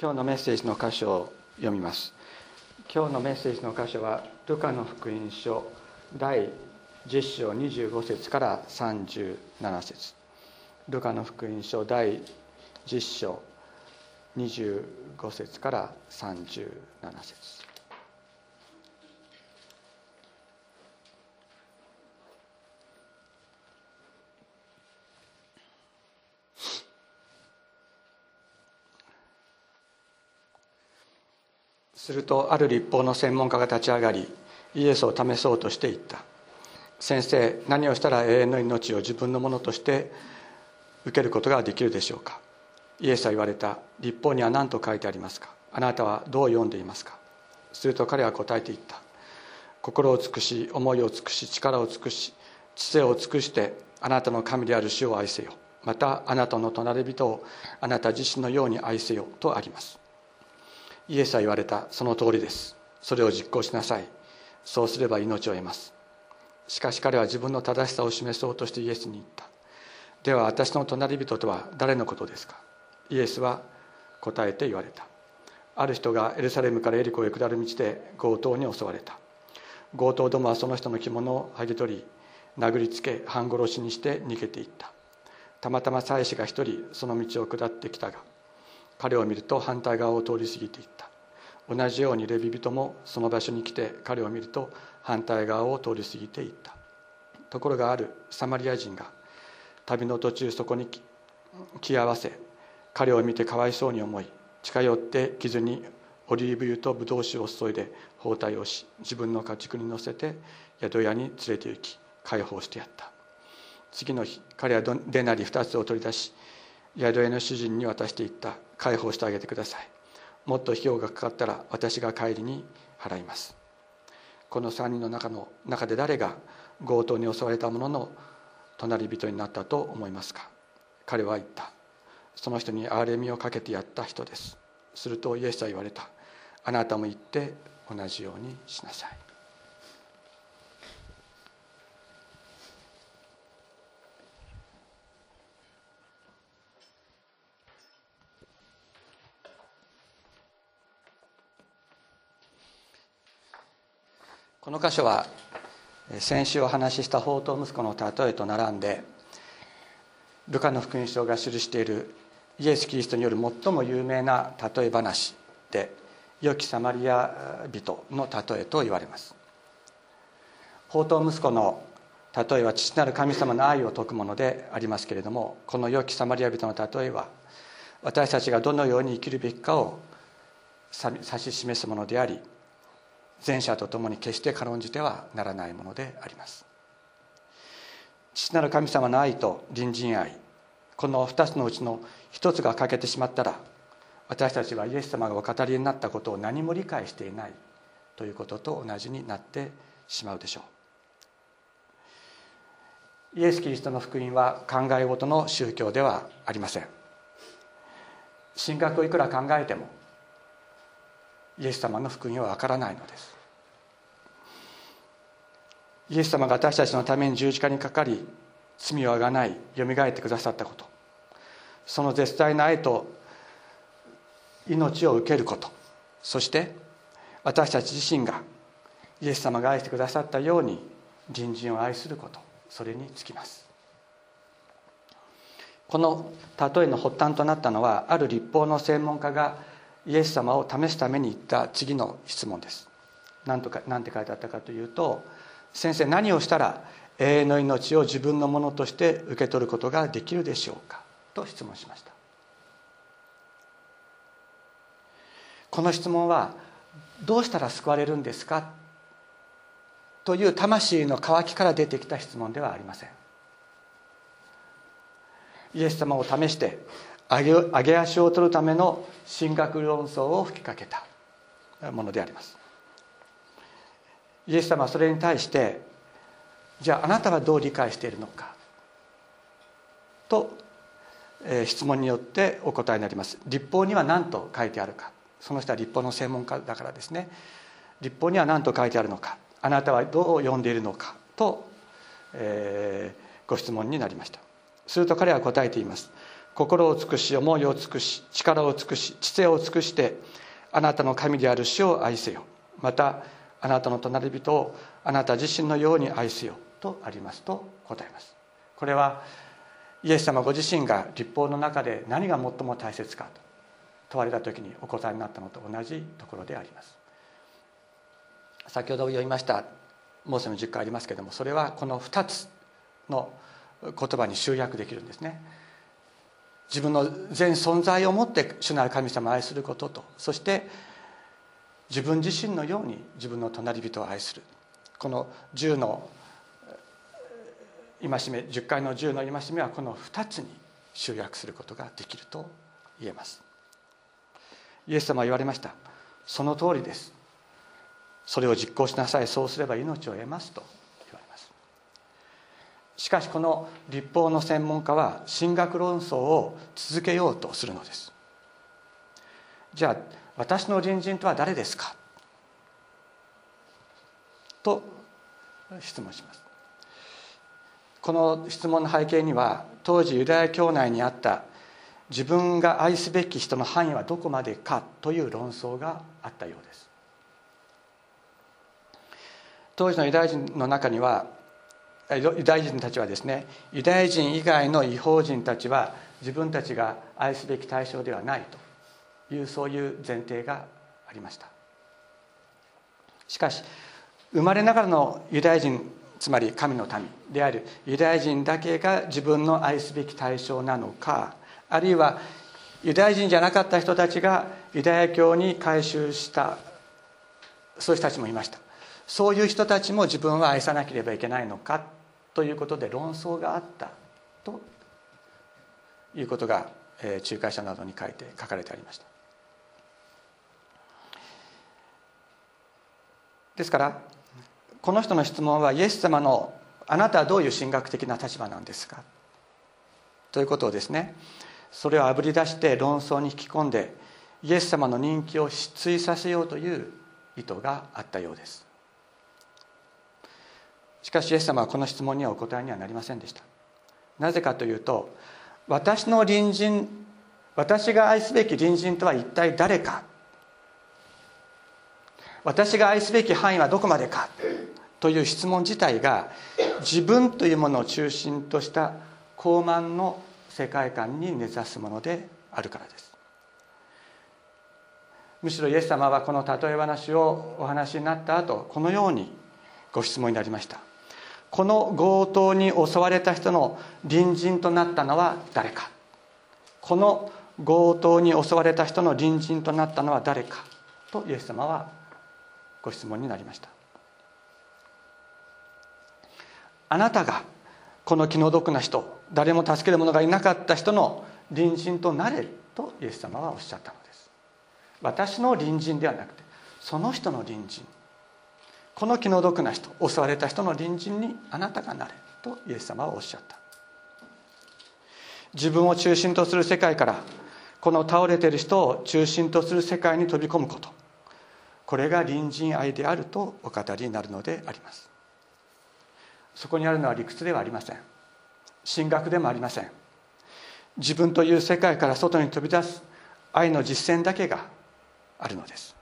今日のメッセージの箇所を読みます。今日のメッセージの箇所はルカの福音書第10章25節から37節。ルカの福音書第10章25節から37節。するとある立法の専門家が立ち上がりイエスを試そうとしていった。先生何をしたら永遠の命を自分のものとして受けることができるでしょうか？イエスは言われた。立法には何と書いてありますか？あなたはどう読んでいますか？すると彼は答えていった。心を尽くし思いを尽くし力を尽くし知性を尽くしてあなたの神である主を愛せよ。またあなたの隣人をあなた自身のように愛せよとあります。イエスは言われた。その通りです。それを実行しなさい。そうすれば命を得ます。しかし彼は自分の正しさを示そうとしてイエスに言った。では私の隣人とは誰のことですか？イエスは答えて言われた。ある人がエルサレムからエリコへ下る道で強盗に襲われた。強盗どもはその人の着物を剥ぎ取り殴りつけ半殺しにして逃げていった。たまたま妻子が一人その道を下ってきたが彼を見ると反対側を通り過ぎていった。同じようにレビ人もその場所に来て彼を見ると反対側を通り過ぎていった。ところがあるサマリア人が旅の途中そこに気合わせ彼を見てかわいそうに思い近寄って傷にオリーブ油とブドウ酒を注いで包帯をし自分の家畜に乗せて宿屋に連れて行き解放してやった。次の日彼はデナリ2つを取り出し宿屋の主人に渡していった。解放してあげてください。もっと費用がかかったら私が帰りに払います。この3人の中の中で誰が強盗に襲われた者の隣人になったと思いますか？彼は言った。その人に憐れみをかけてやった人です。するとイエスは言われた。あなたも言って同じようにしなさい。この箇所は先週お話しした宝刀息子の例えと並んでルカの福音書が記しているイエス・キリストによる最も有名な例え話で良きサマリア人の例えと言われます。宝刀息子の例えは父なる神様の愛を説くものでありますけれどもこの良きサマリア人の例えは私たちがどのように生きるべきかを指し示すものであり前者と共に決して軽んじてはならないものであります。父なる神様の愛と隣人愛この2つのうちの1つが欠けてしまったら私たちはイエス様がお語りになったことを何も理解していないということと同じになってしまうでしょう。イエス・キリストの福音は考え事の宗教ではありません。神学をいくら考えてもイエス様の福音はわからないのです。イエス様が私たちのために十字架にかかり罪をあがないよみがえってくださったこと。その絶大な愛と命を受けること。そして私たち自身がイエス様が愛してくださったように隣人を愛すること。それにつきます。この例えの発端となったのはある立法の専門家がイエス様を試すために言った次の質問です何とか何て書いてあったかというと「先生何をしたら永遠の命を自分のものとして受け取ることができるでしょうか?」と質問しましたこの質問は「どうしたら救われるんですか?」という魂の渇きから出てきた質問ではありませんイエス様を試して上げ上げ足を取るための神学論争を吹きかけた。ものであります。イエス様はそれに対してじゃああなたはどう理解しているのか？と、えー、質問によってお答えになります。立法には何と書いてあるか？その人は立法の専門家だからですね。立法には何と書いてあるのか？あなたはどう読んでいるのか？と、えー、ご質問になりました。すると彼は答えています。心を尽くし思いを尽くし力を尽くし知性を尽くしてあなたの神である主を愛せよ。またあなたの隣人をあなた自身のように愛せよ。とありますと答えます。これはイエス様ご自身が立法の中で何が最も大切かと問われた時にお答えになったのと同じところであります。先ほど読みましたモーセの10回ありますけれどもそれはこの2つの言葉に集約できるんですね。自分の全存在をもって主なる神様を愛することと。そして自分自身のように自分の隣人を愛する。この10の戒め10回の10の戒めはこの2つに集約することができると言えます。イエス様は言われました。その通りです。それを実行しなさい。そうすれば命を得ますと。しかしこの立法の専門家は神学論争を続けようとするのです。じゃあ私の隣人とは誰ですか？と質問します。この質問の背景には当時ユダヤ教内にあった自分が愛すべき人の範囲はどこまでかという論争があったようです。当時のユダヤ人の中にはユダヤ人たちはですねユダヤ人以外の違法人たちは自分たちが愛すべき対象ではないというそういう前提がありました。しかし生まれながらのユダヤ人つまり神の民であるユダヤ人だけが自分の愛すべき対象なのかあるいはユダヤ人じゃなかった人たちがユダヤ教に改宗したそういう人たちもいました。そういう人たちも自分は愛さなければいけないのかということで論争があったということが仲介者などに書いて書かれてありました。ですからこの人の質問はイエス様のあなたはどういう神学的な立場なんですか？ということをですねそれをあぶり出して論争に引き込んでイエス様の人気を失墜させようという意図があったようです。しかしイエス様はこの質問にはお答えにはなりませんでした。なぜかというと私の隣人私が愛すべき隣人とは一体誰か。私が愛すべき範囲はどこまでか。という質問自体が自分というものを中心とした高慢の世界観に根ざすものであるからです。むしろイエス様はこの例え話をお話になった後このようにご質問になりました。この強盗に襲われた人の隣人となったのは誰か。この強盗に襲われた人の隣人となったのは誰か。とイエス様はご質問になりました。あなたがこの気の毒な人誰も助ける者がいなかった人の隣人となれるとイエス様はおっしゃったのです。私の隣人ではなくてその人の隣人。この気の毒な人襲われた人の隣人にあなたがなれとイエス様はおっしゃった。自分を中心とする世界からこの倒れている人を中心とする世界に飛び込むこと。これが隣人愛であるとお語りになるのであります。そこにあるのは理屈ではありません。神学でもありません。自分という世界から外に飛び出す愛の実践だけがあるのです。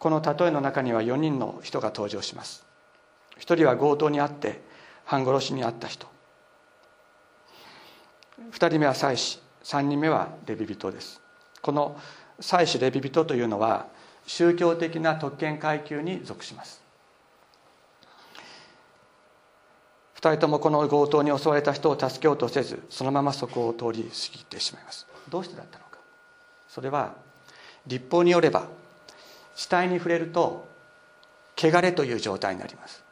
この例えの中には4人の人が登場します。1人は強盗にあって半殺しにあった人。2人目は妻子。3人目はレビ人です。この祭司レビ人というのは宗教的な特権階級に属します。2人ともこの強盗に襲われた人を助けようとせずそのままそこを通り過ぎてしまいます。どうしてだったのか。それは立法によれば死体に触れると汚れという状態になります。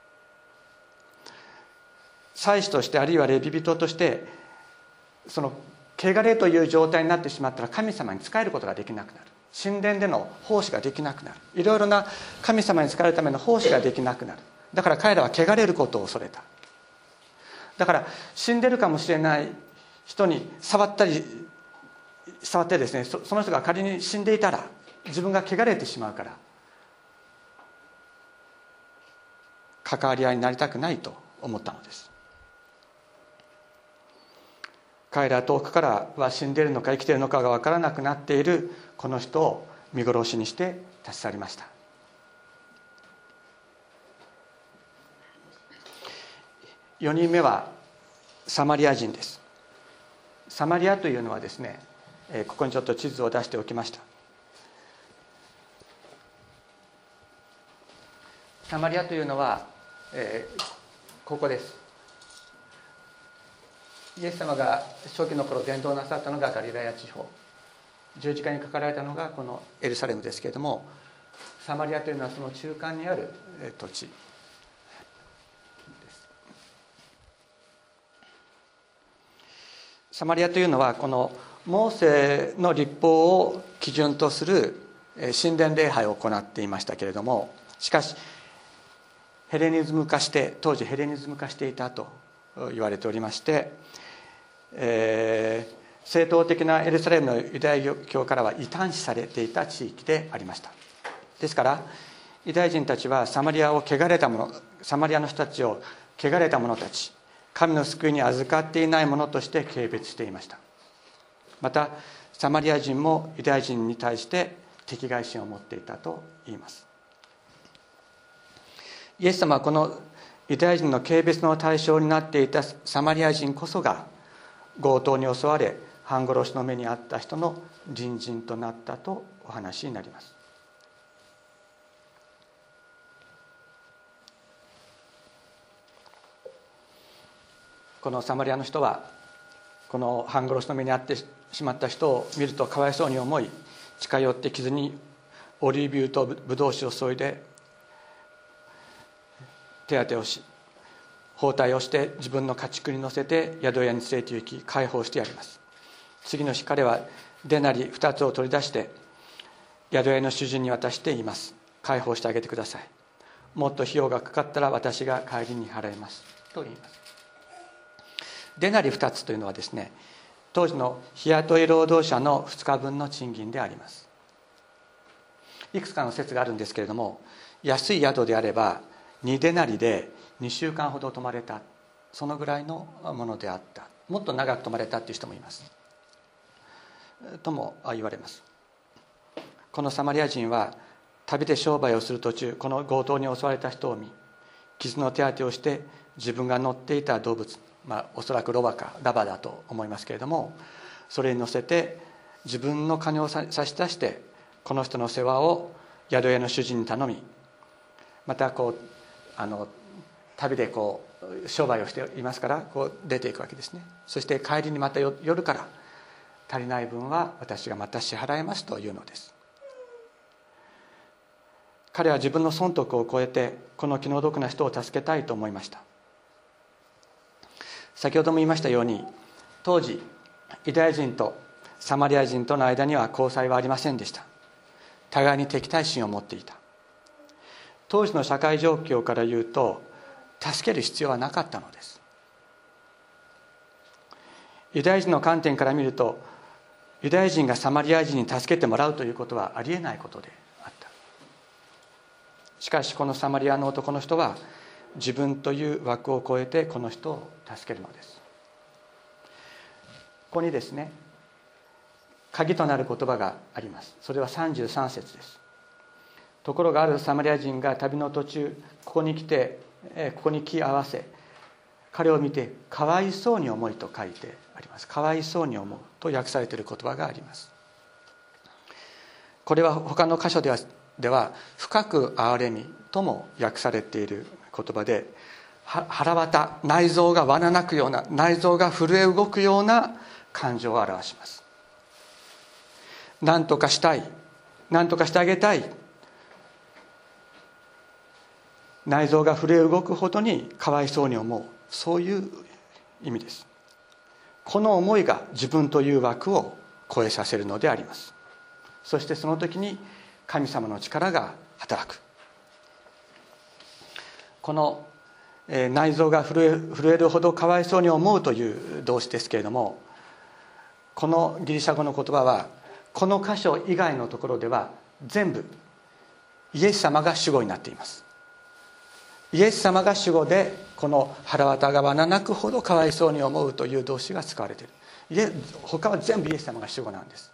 祭司としてあるいはレビ人としてその汚れという状態になってしまったら神様に仕えることができなくなる。神殿での奉仕ができなくなる。いろいろな神様に仕えるための奉仕ができなくなる。だから彼らは汚れることを恐れた。だから死んでるかもしれない人に触ったり触ってですねその人が仮に死んでいたら自分が汚れてしまうから関わり合いになりたくないと思ったのです。彼ら遠くからは死んでいるのか生きているのかが分からなくなっているこの人を見殺しにして立ち去りました。4人目はサマリア人です。サマリアというのはですねここにちょっと地図を出しておきました。サマリアというのは、えー、ここです。イエス様が初期の頃伝道なさったのがガリラヤ地方。十字架にかかられたのがこのエルサレムですけれどもサマリアというのはその中間にある土地。サマリアというのはこのモーセの立法を基準とする神殿礼拝を行っていましたけれどもしかしヘレニズム化して当時ヘレニズム化していたと言われておりまして、えー、正統的なエルサレムのユダヤ教からは異端視されていた地域でありました。ですからユダヤ人たちはサマリアを汚れた者サマリアの人たちを汚れた者たち神の救いに預かっていない者として軽蔑していました。またサマリア人もユダヤ人に対して敵外心を持っていたと言います。イエス様はこのユダヤ人の軽蔑の対象になっていたサマリア人こそが強盗に襲われ半殺しの目に遭った人の隣人となったとお話になります。このサマリアの人はこの半殺しの目に遭ってしまった人を見るとかわいそうに思い近寄って傷にオリーブ油とブドウ酒を注いで手当てをし包帯をして自分の家畜に乗せて宿屋に連れて行き解放してやります。次の日彼はデナリ2つを取り出して宿屋の主人に渡して言います。解放してあげてください。もっと費用がかかったら私が帰りに払います。と言います。デナリ2つというのはですね当時の日雇い労働者の2日分の賃金であります。いくつかの説があるんですけれども安い宿であれば2デナリで2週間ほど泊まれた。そのぐらいのものであった。もっと長く泊まれたっていう人もいます。とも言われます。このサマリア人は旅で商売をする途中この強盗に襲われた人を見傷の手当てをして自分が乗っていた動物まあ、おそらくロバかラバだと思いますけれどもそれに乗せて自分の金を差し出してこの人の世話を宿屋の主人に頼みまたこうあの旅でこう商売をしていますからこう出ていくわけですね。そして帰りにまた夜から足りない分は私がまた支払いますというのです。彼は自分の損得を超えてこの気の毒な人を助けたいと思いました。先ほども言いましたように当時ユダヤ人とサマリア人との間には交際はありませんでした。互いに敵対心を持っていた。当時の社会状況から言うと助ける必要はなかったのです。ユダヤ人の観点から見るとユダヤ人がサマリア人に助けてもらうということはありえないことであった。しかしこのサマリアの男の人は自分という枠を超えてこの人を助けるのです。ここにですね鍵となる言葉があります。それは33節です。ところがあるサマリア人が旅の途中ここに来てここに来合わせ彼を見てかわいそうに思いと書いてあります。かわいそうに思うと訳されている言葉があります。これは他の箇所ではでは深く憐れみとも訳されている言葉で腹渡内臓がわななくような内臓が震え動くような感情を表します。何とかしたい何とかしてあげたい内臓が震え動くほどにかわいそうに思う。そういう意味です。この思いが自分という枠を超えさせるのであります。そしてその時に神様の力が働く。この内臓が震え震えるほどかわいそうに思うという動詞ですけれどもこのギリシャ語の言葉はこの箇所以外のところでは全部イエス様が主語になっています。イエス様が主語でこの腹渡がわななくほどかわいそうに思うという動詞が使われている。他は全部イエス様が主語なんです。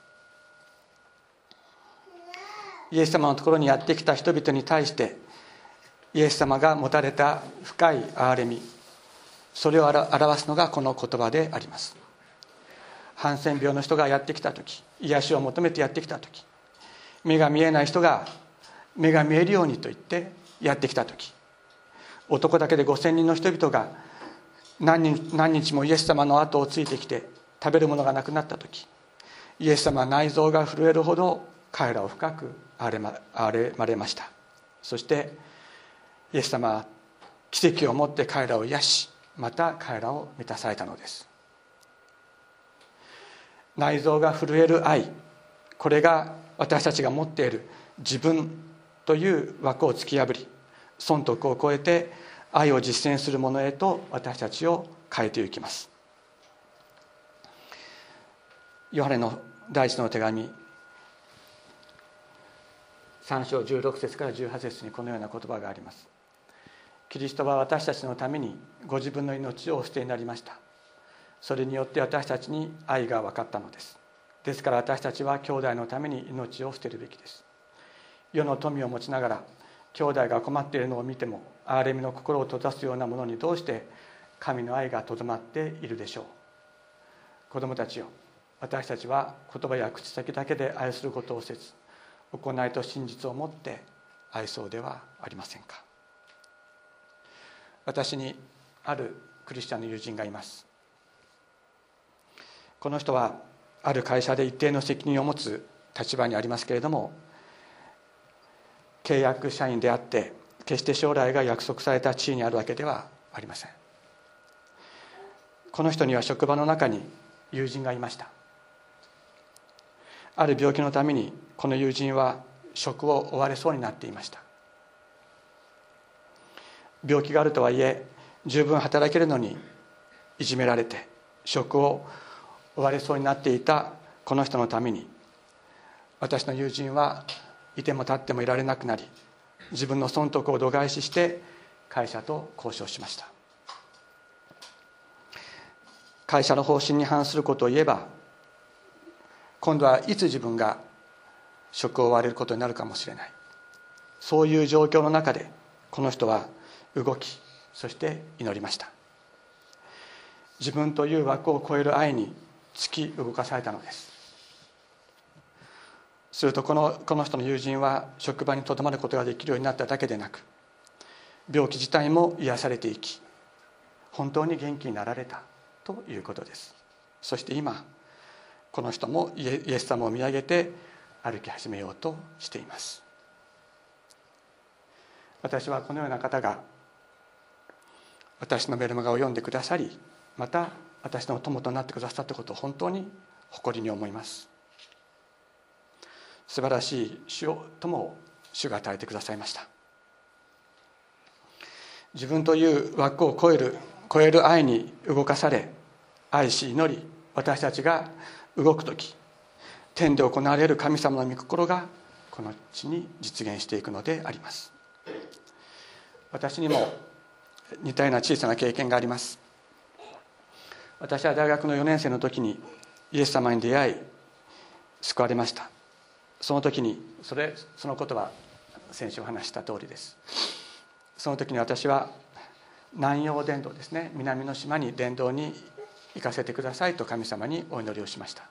イエス様のところにやってきた人々に対してイエス様が持たれた深い憐れみそれを表すのがこの言葉であります。ハンセン病の人がやってきた時癒しを求めてやってきた時目が見えない人が目が見えるようにと言ってやってきた時男だけで5,000人の人々が何日何日もイエス様の後をついてきて食べるものがなくなった時イエス様は内臓が震えるほど彼らを深く憐れまれました。そしてイエス様は奇跡をもって彼らを癒しまた彼らを満たされたのです。内臓が震える愛これが私たちが持っている自分という枠を突き破り損得を超えて愛を実践するものへと私たちを変えていきます。ヨハネの第一の手紙3章16節から18節にこのような言葉があります。キリストは私たちのためにご自分の命をお捨てになりました。それによって私たちに愛が分かったのです。ですから私たちは兄弟のために命を捨てるべきです。世の富を持ちながら兄弟が困っているのを見ても憐れみの心を閉ざすようなものにどうして神の愛がとどまっているでしょう。子供たちよ私たちは言葉や口先だけで愛することをせず行いと真実をもって愛そうではありませんか。私にあるクリスチャンの友人がいます。この人はある会社で一定の責任を持つ立場にありますけれども契約社員であって決して将来が約束された地位にあるわけではありません。この人には職場の中に友人がいました。ある病気のためにこの友人は職を追われそうになっていました。病気があるとはいえ十分働けるのにいじめられて職を追われそうになっていたこの人のために私の友人はいても立ってもいられなくなり自分の損得を度外視して会社と交渉しました。会社の方針に反することを言えば今度はいつ自分が職を追われることになるかもしれない。そういう状況の中でこの人は動きそして祈りました。自分という枠を超える愛に突き動かされたのです。するとこのこの人の友人は職場にとどまることができるようになっただけでなく病気自体も癒されていき本当に元気になられたということです。そして今この人もイエス様を見上げて歩き始めようとしています。私はこのような方が私のメルマガを読んでくださりまた私の友となってくださったことを本当に誇りに思います。素晴らしい主を友を主が与えてくださいました。自分という枠を超える超える愛に動かされ愛し祈り私たちが動く時天で行われる神様の御心がこの地に実現していくのであります。私にも似たような小さな経験があります。私は大学の4年生の時にイエス様に出会い救われました。その時にそれそのことは先週話した通りです。その時に私は南洋伝道ですね。南の島に伝道に行かせてくださいと神様にお祈りをしました。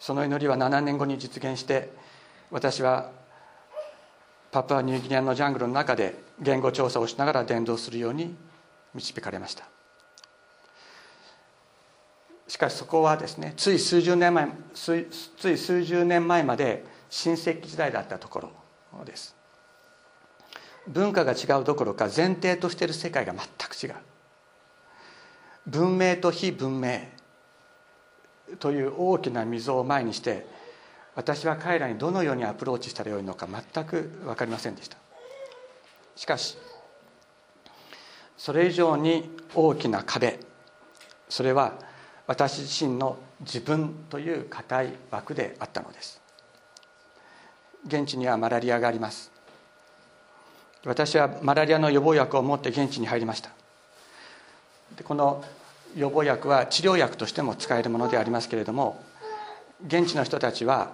その祈りは7年後に実現して私はパプアニューギニアのジャングルの中で言語調査をしながら伝道するように導かれました。しかしそこはですねつい数十年前つい数十年前まで新石器時代だったところです。文化が違うどころか前提としている世界が全く違う。文明と非文明という大きな溝を前にして私は彼らにどのようにアプローチしたらよいのか全く分かりませんでした。しかしそれ以上に大きな壁それは私自身の自分という固い枠であったのです。現地にはマラリアがあります。私はマラリアの予防薬を持って現地に入りました。でこの予防薬は治療薬としても使えるものでありますけれども現地の人たちは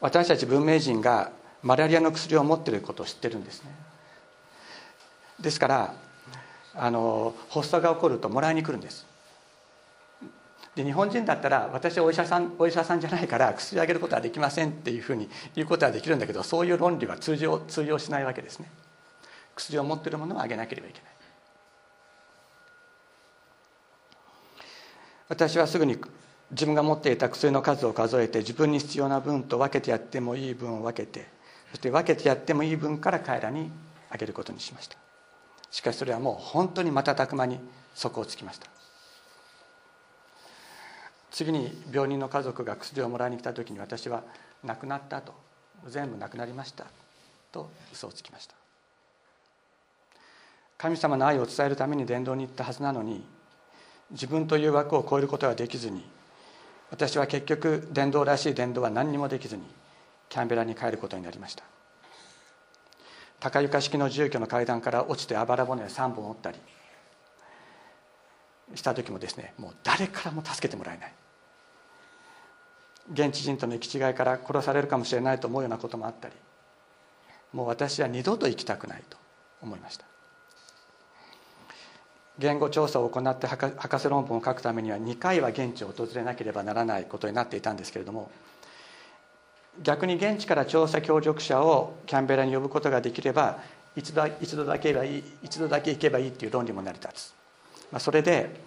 私たち文明人がマラリアの薬を持っていることを知ってるんですね。ですからあの発作が起こるともらいに来るんです。で日本人だったら私はお医者さんお医者さんじゃないから薬をあげることはできませんっていうふうに言うことはできるんだけどそういう論理は通常通用しないわけですね。薬を持っているものはあげなければいけない。私はすぐに自分が持っていた薬の数を数えて自分に必要な分と分けてやってもいい分を分けてそして分けてやってもいい分から彼らにあげることにしました。しかしそれはもう本当に瞬く間に底をつきました。次に病人の家族が薬をもらいに来た時に私は亡くなったと。全部亡くなりました。と嘘をつきました。神様の愛を伝えるために伝道に行ったはずなのに自分という枠を超えることができずに私は結局伝道らしい伝道は何にもできずにキャンベラに帰ることになりました。高床式の住居の階段から落ちてあばら骨を3本折ったりした時もですねもう誰からも助けてもらえない。現地人との行き違いから殺されるかもしれないと思うようなこともあったりもう私は二度と生きたくないと思いました。言語調査を行って博士論文を書くためには2回は現地を訪れなければならないことになっていたんですけれども逆に現地から調査協力者をキャンベラに呼ぶことができれば一度一度だけばいい一度だけ行けばいいっていう論理も成り立つ、まあ、それで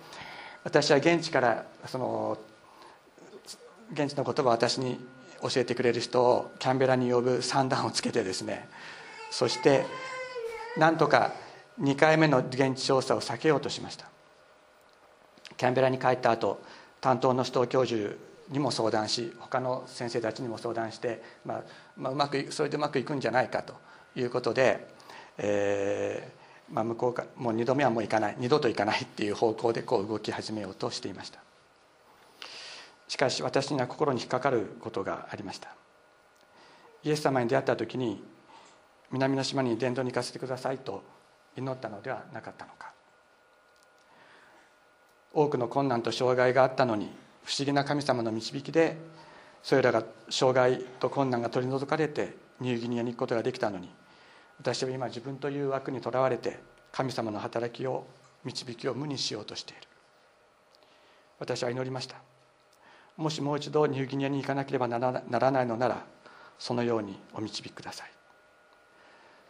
私は現地からその現地の言葉を私に教えてくれる人をキャンベラに呼ぶ算段をつけてですねそしてなんとか2回目の現地調査を避けようとしました。キャンベラに帰った後担当の人教授にも相談し他の先生たちにも相談して、まあまあ、うまくそれでうまくいくんじゃないかということで、えーまあ、向こうかもう2度目はもう行かない二度と行かないっていう方向でこう動き始めようとしていました。しかし私には心に引っかかることがありました。イエス様に出会った時に南の島に伝道に行かせてくださいと祈ったのではなかったのか。多くの困難と障害があったのに不思議な神様の導きでそれらが障害と困難が取り除かれてニューギニアに行くことができたのに私は今自分という枠にとらわれて神様の働きを導きを無にしようとしている。私は祈りました。もしもう一度ニューギニアに行かなければならないのならそのようにお導きください。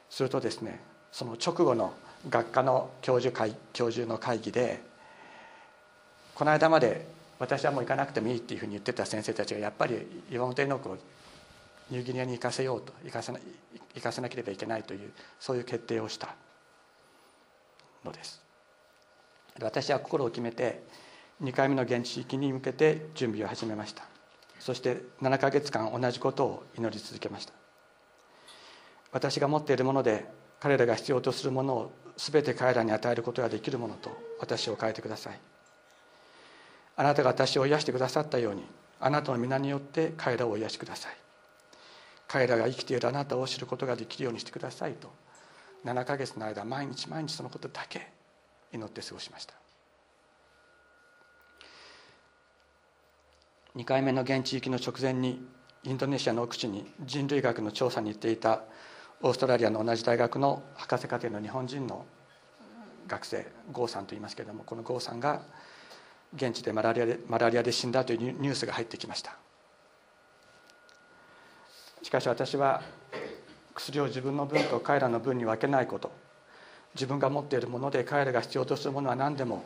するとですねその直後の学科の教授会教授の会議でこの間まで私はもう行かなくてもいいっていうふうに言ってた先生たちがやっぱり岩本猪木をニューギニアに行かせようと行かせな行かせなければいけないというそういう決定をしたのです。私は心を決めて2回目の現地域に向けて準備を始めました。そして7か月間同じことを祈り続けました。私が持っているもので彼らが必要とするものを全て彼らに与えることができるものと私を変えてください。あなたが私を癒してくださったようにあなたの皆によって彼らを癒しください。彼らが生きているあなたを知ることができるようにしてくださいと7ヶ月の間毎日毎日そのことだけ祈って過ごしました。2回目の現地行きの直前にインドネシアの奥地に人類学の調査に行っていたオーストラリアの同じ大学の博士課程の日本人の学生郷さんと言いますけれどもこの郷さんが現地でマラリアでマラリアで死んだというニュースが入ってきました。しかし私は薬を自分の分と彼らの分に分けないこと自分が持っているもので彼らが必要とするものは何でも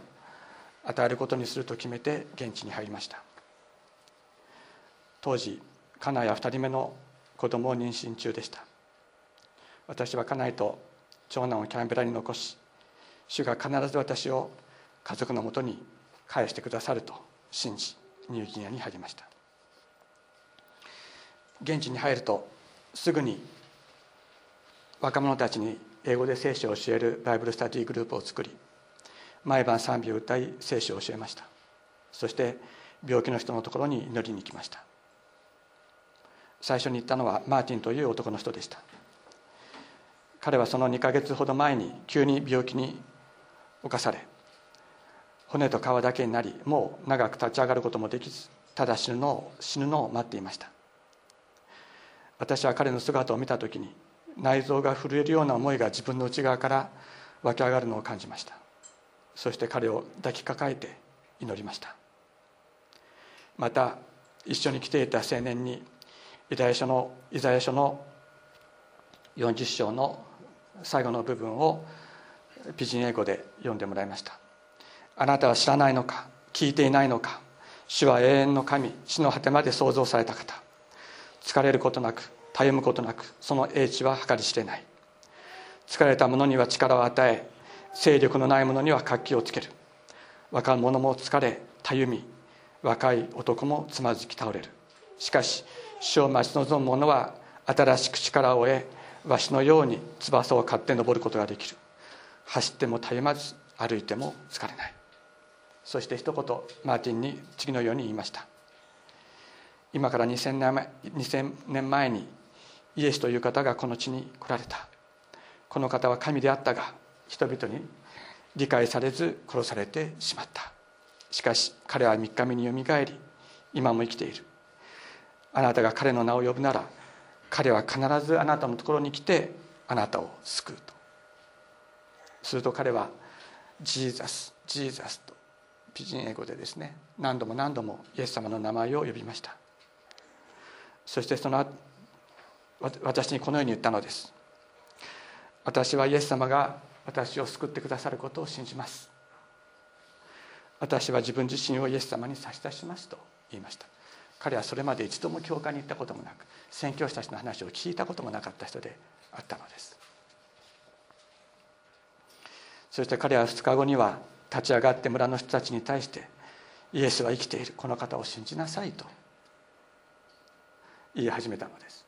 与えることにすると決めて現地に入りました。当時家内は2人目の子供を妊娠中でした。私は家内と長男をキャンベラに残し主が必ず私を家族のもとに返してくださると信じニューギニアに入りました。現地に入るとすぐに若者たちに英語で聖書を教えるバイブルスタディグループを作り毎晩賛美を歌い聖書を教えました。そして病気の人のところに祈りに行きました。最初に行ったのはマーティンという男の人でした。彼はその2か月ほど前に急に病気に侵され骨と皮だけになりもう長く立ち上がることもできずただ死ぬのを死ぬのを待っていました。私は彼の姿を見た時に内臓が震えるような思いが自分の内側から湧き上がるのを感じました。そして彼を抱きかかえて祈りました。また一緒に来ていた青年にイザヤ書のイザヤ書の40章の最後の部分をピジン英語で読んでもらいました。あなたは知らないのか聞いていないのか主は永遠の神地の果てまで創造された方。疲れることなくたゆむことなくその英知は計り知れない。疲れた者には力を与え勢力のない者には活気をつける。若者も疲れたゆみ若い男もつまずき倒れる。しかし主を待ち望む者は新しく力を得わしのように翼を買って登ることができる。走ってもたゆまず歩いても疲れない。そして一言マーティンに次のように言いました。今から2000年前 ,2000 年前にイエスという方がこの地に来られた。この方は神であったが人々に理解されず殺されてしまった。しかし彼は3日目によみがえり今も生きている。あなたが彼の名を呼ぶなら彼は必ずあなたのところに来てあなたを救うと。すると彼は「ジーザスジーザス」とピジン英語でですね何度も何度もイエス様の名前を呼びました。そしてその私にこのように言ったのです。私はイエス様が私を救ってくださることを信じます。私は自分自身をイエス様に差し出しますと言いました。彼はそれまで一度も教会に行ったこともなく宣教師たちの話を聞いたこともなかった人であったのです。そして彼は2日後には立ち上がって村の人たちに対してイエスは生きているこの方を信じなさいと言い始めたのです。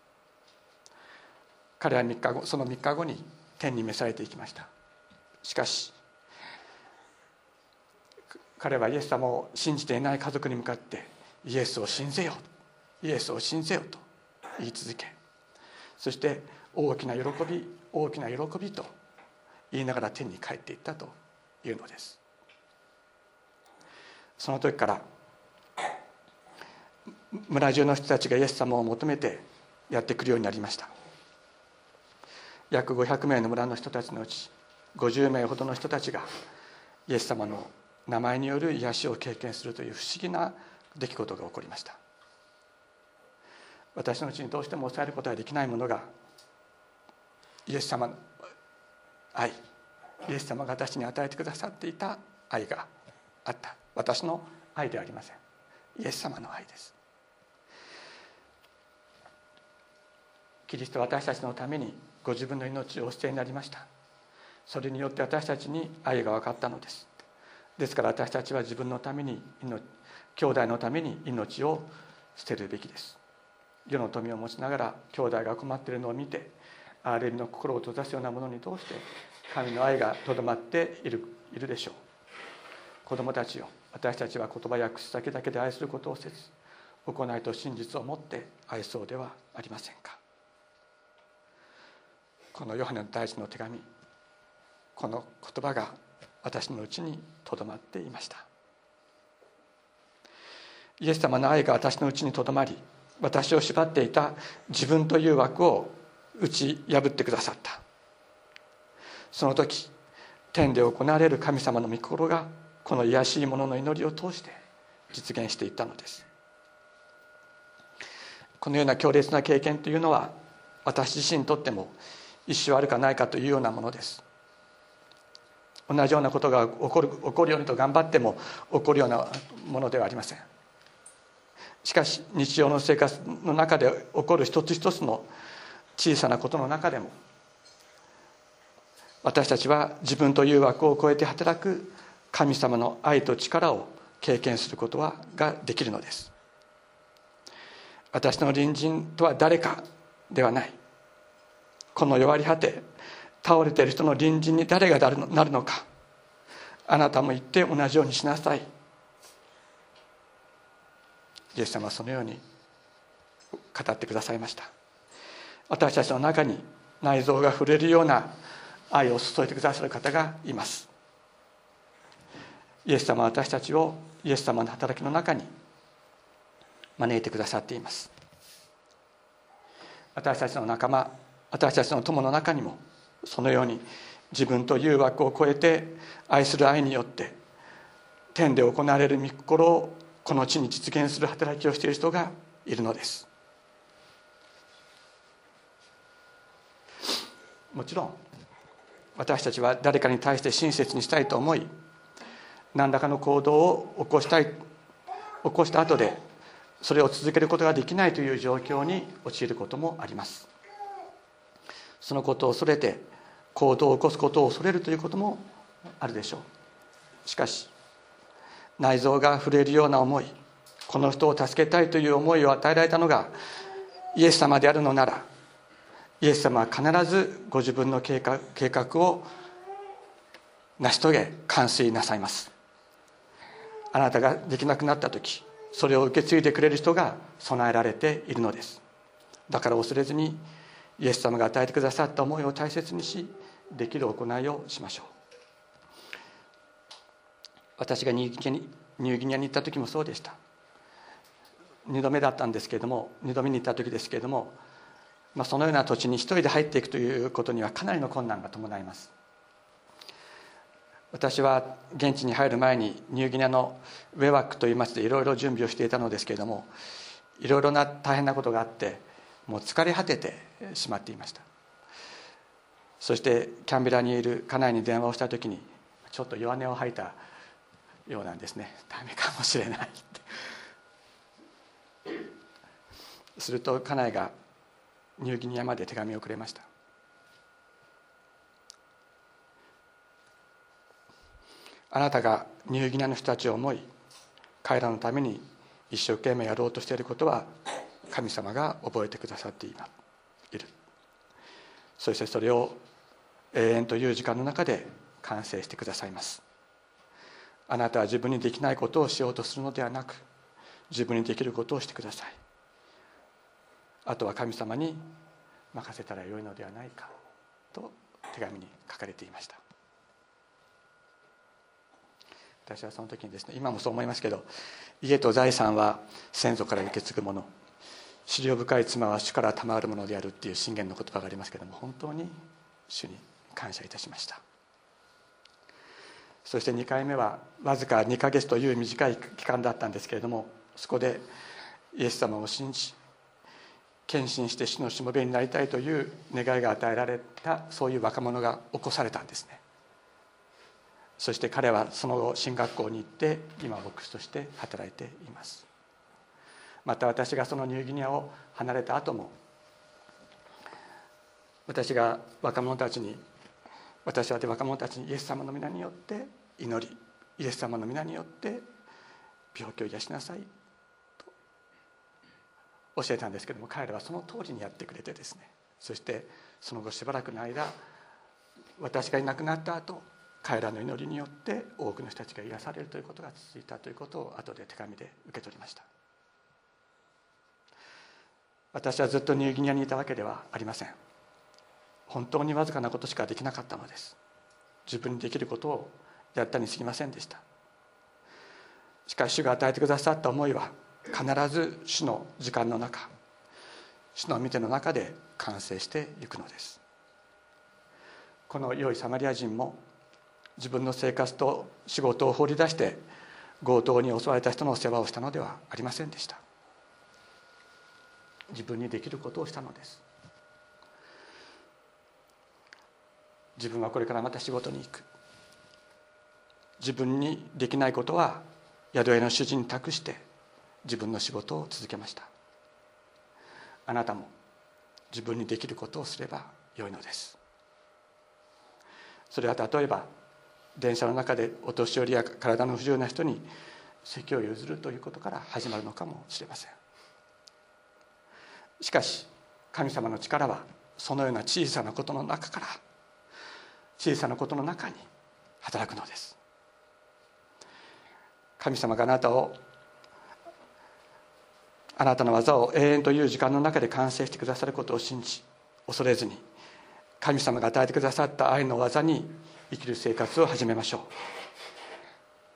彼は3日後その3日後に天に召されていきました。しかし彼はイエス様を信じていない家族に向かってイエスを信ぜよイエスを信ぜよと言い続け。そして大きな喜び大きな喜びと言いながら天に帰っていったというのです。その時から村中の人たちがイエス様を求めてやってくるようになりました。約500名の村の人たちのうち50名ほどの人たちがイエス様の名前による癒しを経験するという不思議な出来事が起こりました。私のうちにどうしても抑えることができないものがイエス様の愛イエス様が私に与えてくださっていた愛があった。私の愛ではありません。イエス様の愛です。キリストは私たちのためにご自分の命をお捨てになりました。それによって私たちに愛が分かったのです。ですから私たちは自分のために兄弟のために命を捨てるべきです。世の富を持ちながら兄弟が困っているのを見て憐れみの心を閉ざすようなものにどうして神の愛がとどまっているいるでしょう。子供たちを私たちは言葉や口先だけで愛することをせず行いと真実を持って愛そうではありませんか。このヨハネの第一の手紙この言葉が私のうちにとどまっていました。イエス様の愛が私のうちにとどまり私を縛っていた自分という枠を打ち破ってくださった。その時天で行われる神様の御心がこの卑しい者の祈りを通して実現していったのです。このような強烈な経験というのは私自身にとっても一生あるかないかというようなものです。同じようなことが起こる起こるようにと頑張っても起こるようなものではありません。しかし日常の生活の中で起こる一つ一つの小さなことの中でも私たちは自分という枠を超えて働く神様の愛と力を経験することはができるのです。私の隣人とは誰かではない。この弱り果て倒れている人の隣人に誰がなるのか。あなたも言って同じようにしなさい。イエス様はそのように語ってくださいました。私たちの中に内臓が触れるような愛を注いでくださる方がいます。イエス様は私たちをイエス様の働きの中に招いてくださっています。私たちの仲間私たちの友の中にもそのように自分という枠を超えて愛する愛によって天で行われる御心をこの地に実現する働きをしている人がいるのです。もちろん私たちは誰かに対して親切にしたいと思い何らかの行動を起こしたい起こした後でそれを続けることができないという状況に陥ることもあります。そのことを恐れて行動を起こすことを恐れるということもあるでしょう。しかし内臓が震えるような思いこの人を助けたいという思いを与えられたのがイエス様であるのならイエス様は必ずご自分の計画計画を成し遂げ完遂なさいます。あなたができなくなった時それを受け継いでくれる人が備えられているのです。だから恐れずにイエス様が与えてくださった思いを大切にしできる行いをしましょう。私がニューギニアに行った時もそうでした。2度目だったんですけれども2度目に行った時ですけれども、まあ、そのような土地に一人で入っていくということにはかなりの困難が伴います。私は現地に入る前にニューギニアのウェワックという町でいろいろ準備をしていたのですけれどもいろいろな大変なことがあってもう疲れ果ててしまっていました。そしてキャンベラにいる家内に電話をした時にちょっと弱音を吐いたようなんですね。ダメかもしれないって。すると家内がニューギニアまで手紙をくれました。あなたがニューギニアの人たちを思い彼らのために一生懸命やろうとしていることは神様が覚えてくださっている。そしてそれを永遠という時間の中で完成してくださいます。あなたは自分にできないことをしようとするのではなく自分にできることをしてください。あとは神様に任せたらよいのではないかと手紙に書かれていました。私はその時にですね今もそう思いますけど家と財産は先祖から受け継ぐもの。資料深い妻は主から賜るものであるっていう信玄の言葉がありますけども本当に主に感謝いたしました。そして2回目はわずか2か月という短い期間だったんですけれどもそこでイエス様を信じ献身して主のしもべになりたいという願いが与えられたそういう若者が起こされたんですね。そして彼はその後進学校に行って今牧師として働いています。また私がそのニューギニアを離れた後も私が若者たちに私は若者たちにイエス様の皆によって祈りイエス様の皆によって病気を癒しなさいと教えたんですけども彼らはその通りにやってくれてですねそしてその後しばらくの間私がいなくなった後彼らの祈りによって多くの人たちが癒されるということが続いたということを後で手紙で受け取りました。私はずっとニューギニアにいたわけではありません。本当にわずかなことしかできなかったのです。自分にできることをやったにすぎませんでした。しかし主が与えてくださった思いは必ず主の時間の中主の見ての中で完成していくのです。この良いサマリア人も自分の生活と仕事を放り出して強盗に襲われた人の世話をしたのではありませんでした。自分にできることをしたのです。自分はこれからまた仕事に行く。自分にできないことは宿屋の主人に託して自分の仕事を続けました。あなたも自分にできることをすればよいのです。それは例えば電車の中でお年寄りや体の不自由な人に席を譲るということから始まるのかもしれません。しかし神様の力はそのような小さなことの中から小さなことの中に働くのです。神様があなたをあなたの技を永遠という時間の中で完成してくださることを信じ恐れずに神様が与えてくださった愛の技に生きる生活を始めましょう。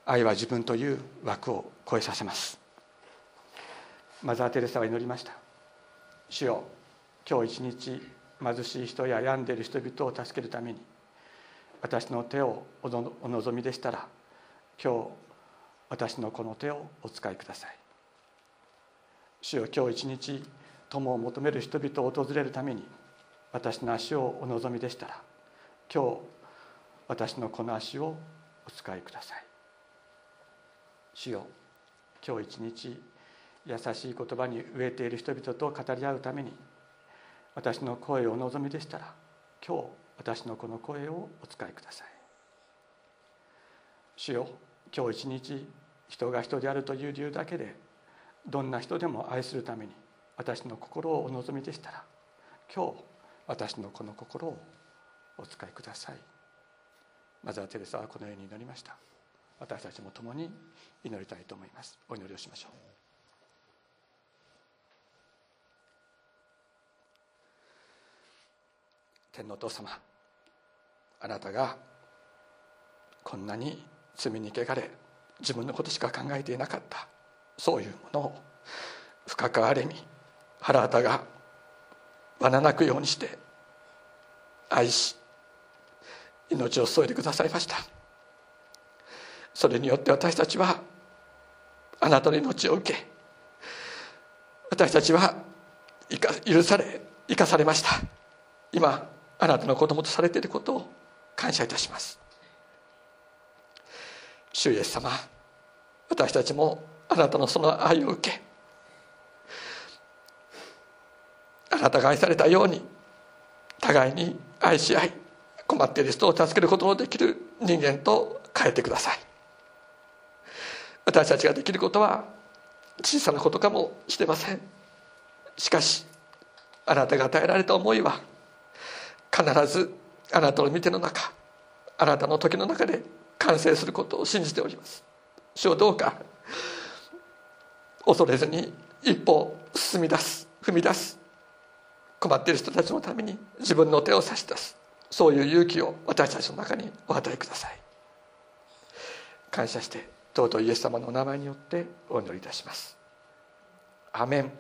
愛は自分という枠を超えさせます。マザー・テレサは祈りました。主よ今日一日貧しい人や病んでいる人々を助けるために私の手をお望みでしたら今日私のこの手をお使いください。主よ今日一日友を求める人々を訪れるために私の足をお望みでしたら今日私のこの足をお使いください。主よ今日一日優しい言葉に飢えている人々と語り合うために私の声をお望みでしたら今日私のこの声をお使いください。主よ今日一日人が人であるという理由だけでどんな人でも愛するために私の心をお望みでしたら今日私のこの心をお使いください。マザー・テレサはこのように祈りました。私たちも共に祈りたいと思います。お祈りをしましょう。天皇お父様あなたがこんなに罪に汚れ自分のことしか考えていなかったそういうものを深くあれみ腹旗が罠なくようにして愛し命を添えてくださいました。それによって私たちはあなたの命を受け私たちは許され生かされました。今あなたの子供とされていることを感謝いたします。主イエス様私たちもあなたのその愛を受けあなたが愛されたように互いに愛し合い困っている人を助けることのできる人間と変えてください。私たちができることは小さなことかもしれません。しかしあなたが与えられた思いは必ずあなたの見ての中あなたの時の中で完成することを信じております。主をどうか恐れずに一歩進み出す踏み出す困っている人たちのために自分の手を差し出すそういう勇気を私たちの中にお与えください。感謝して尊いイエス様のお名前によってお祈りいたします。アメン。